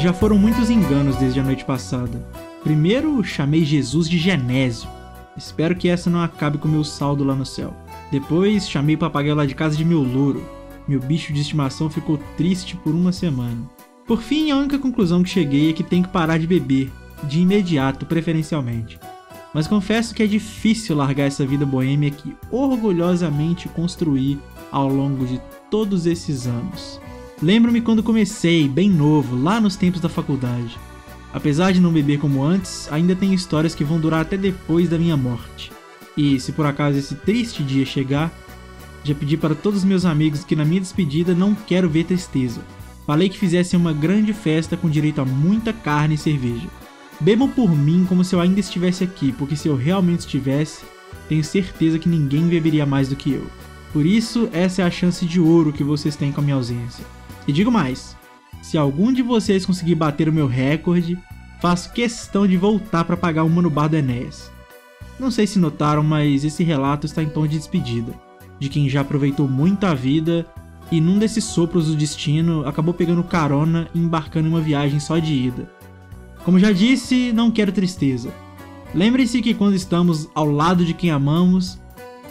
Já foram muitos enganos desde a noite passada. Primeiro, chamei Jesus de Genésio. Espero que essa não acabe com meu saldo lá no céu. Depois, chamei o papagaio lá de casa de meu louro. Meu bicho de estimação ficou triste por uma semana. Por fim, a única conclusão que cheguei é que tem que parar de beber, de imediato, preferencialmente. Mas confesso que é difícil largar essa vida boêmia que orgulhosamente construí ao longo de todos esses anos. Lembro-me quando comecei, bem novo, lá nos tempos da faculdade. Apesar de não beber como antes, ainda tenho histórias que vão durar até depois da minha morte. E se por acaso esse triste dia chegar, já pedi para todos os meus amigos que na minha despedida não quero ver tristeza. Falei que fizessem uma grande festa com direito a muita carne e cerveja. Bebam por mim como se eu ainda estivesse aqui, porque se eu realmente estivesse, tenho certeza que ninguém beberia mais do que eu. Por isso, essa é a chance de ouro que vocês têm com a minha ausência. E digo mais: se algum de vocês conseguir bater o meu recorde, faço questão de voltar para pagar o Mano Bar do Enéas. Não sei se notaram, mas esse relato está em tom de despedida, de quem já aproveitou muito a vida e num desses sopros do destino acabou pegando carona e embarcando em uma viagem só de ida. Como já disse, não quero tristeza. Lembre-se que quando estamos ao lado de quem amamos,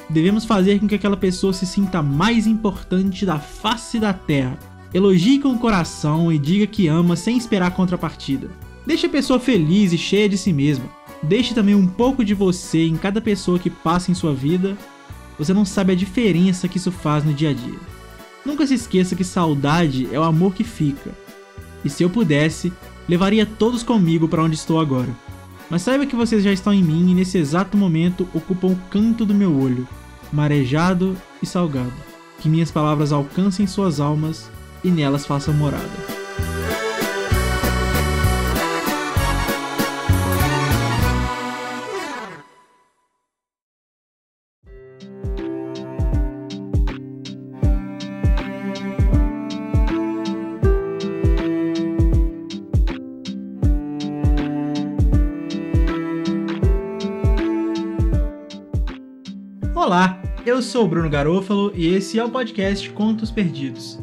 devemos fazer com que aquela pessoa se sinta mais importante da face da terra Elogie com o coração e diga que ama sem esperar contrapartida. Deixe a pessoa feliz e cheia de si mesma. Deixe também um pouco de você em cada pessoa que passa em sua vida. Você não sabe a diferença que isso faz no dia a dia. Nunca se esqueça que saudade é o amor que fica. E se eu pudesse, levaria todos comigo para onde estou agora. Mas saiba que vocês já estão em mim e nesse exato momento ocupam o canto do meu olho, marejado e salgado. Que minhas palavras alcancem suas almas e nelas façam morada. Olá, eu sou o Bruno Garofalo e esse é o podcast Contos Perdidos.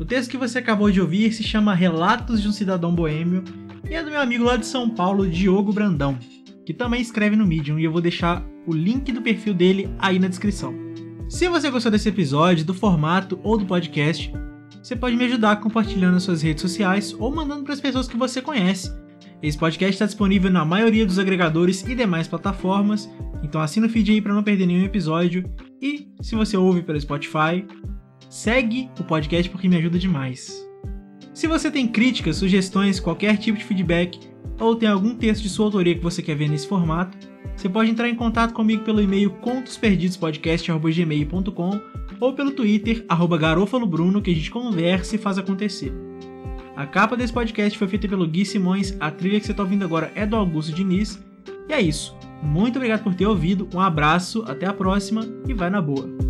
O texto que você acabou de ouvir se chama Relatos de um Cidadão Boêmio e é do meu amigo lá de São Paulo, Diogo Brandão, que também escreve no Medium e eu vou deixar o link do perfil dele aí na descrição. Se você gostou desse episódio, do formato ou do podcast, você pode me ajudar compartilhando nas suas redes sociais ou mandando para as pessoas que você conhece. Esse podcast está disponível na maioria dos agregadores e demais plataformas, então assina o feed aí para não perder nenhum episódio. E se você ouve pelo Spotify, segue o podcast porque me ajuda demais. Se você tem críticas, sugestões, qualquer tipo de feedback ou tem algum texto de sua autoria que você quer ver nesse formato, você pode entrar em contato comigo pelo e-mail contosperdidospodcast.gmail.com ou pelo Twitter, arroba garofalobruno, que a gente conversa e faz acontecer. A capa desse podcast foi feita pelo Gui Simões, a trilha que você está ouvindo agora é do Augusto Diniz. E é isso. Muito obrigado por ter ouvido, um abraço, até a próxima e vai na boa.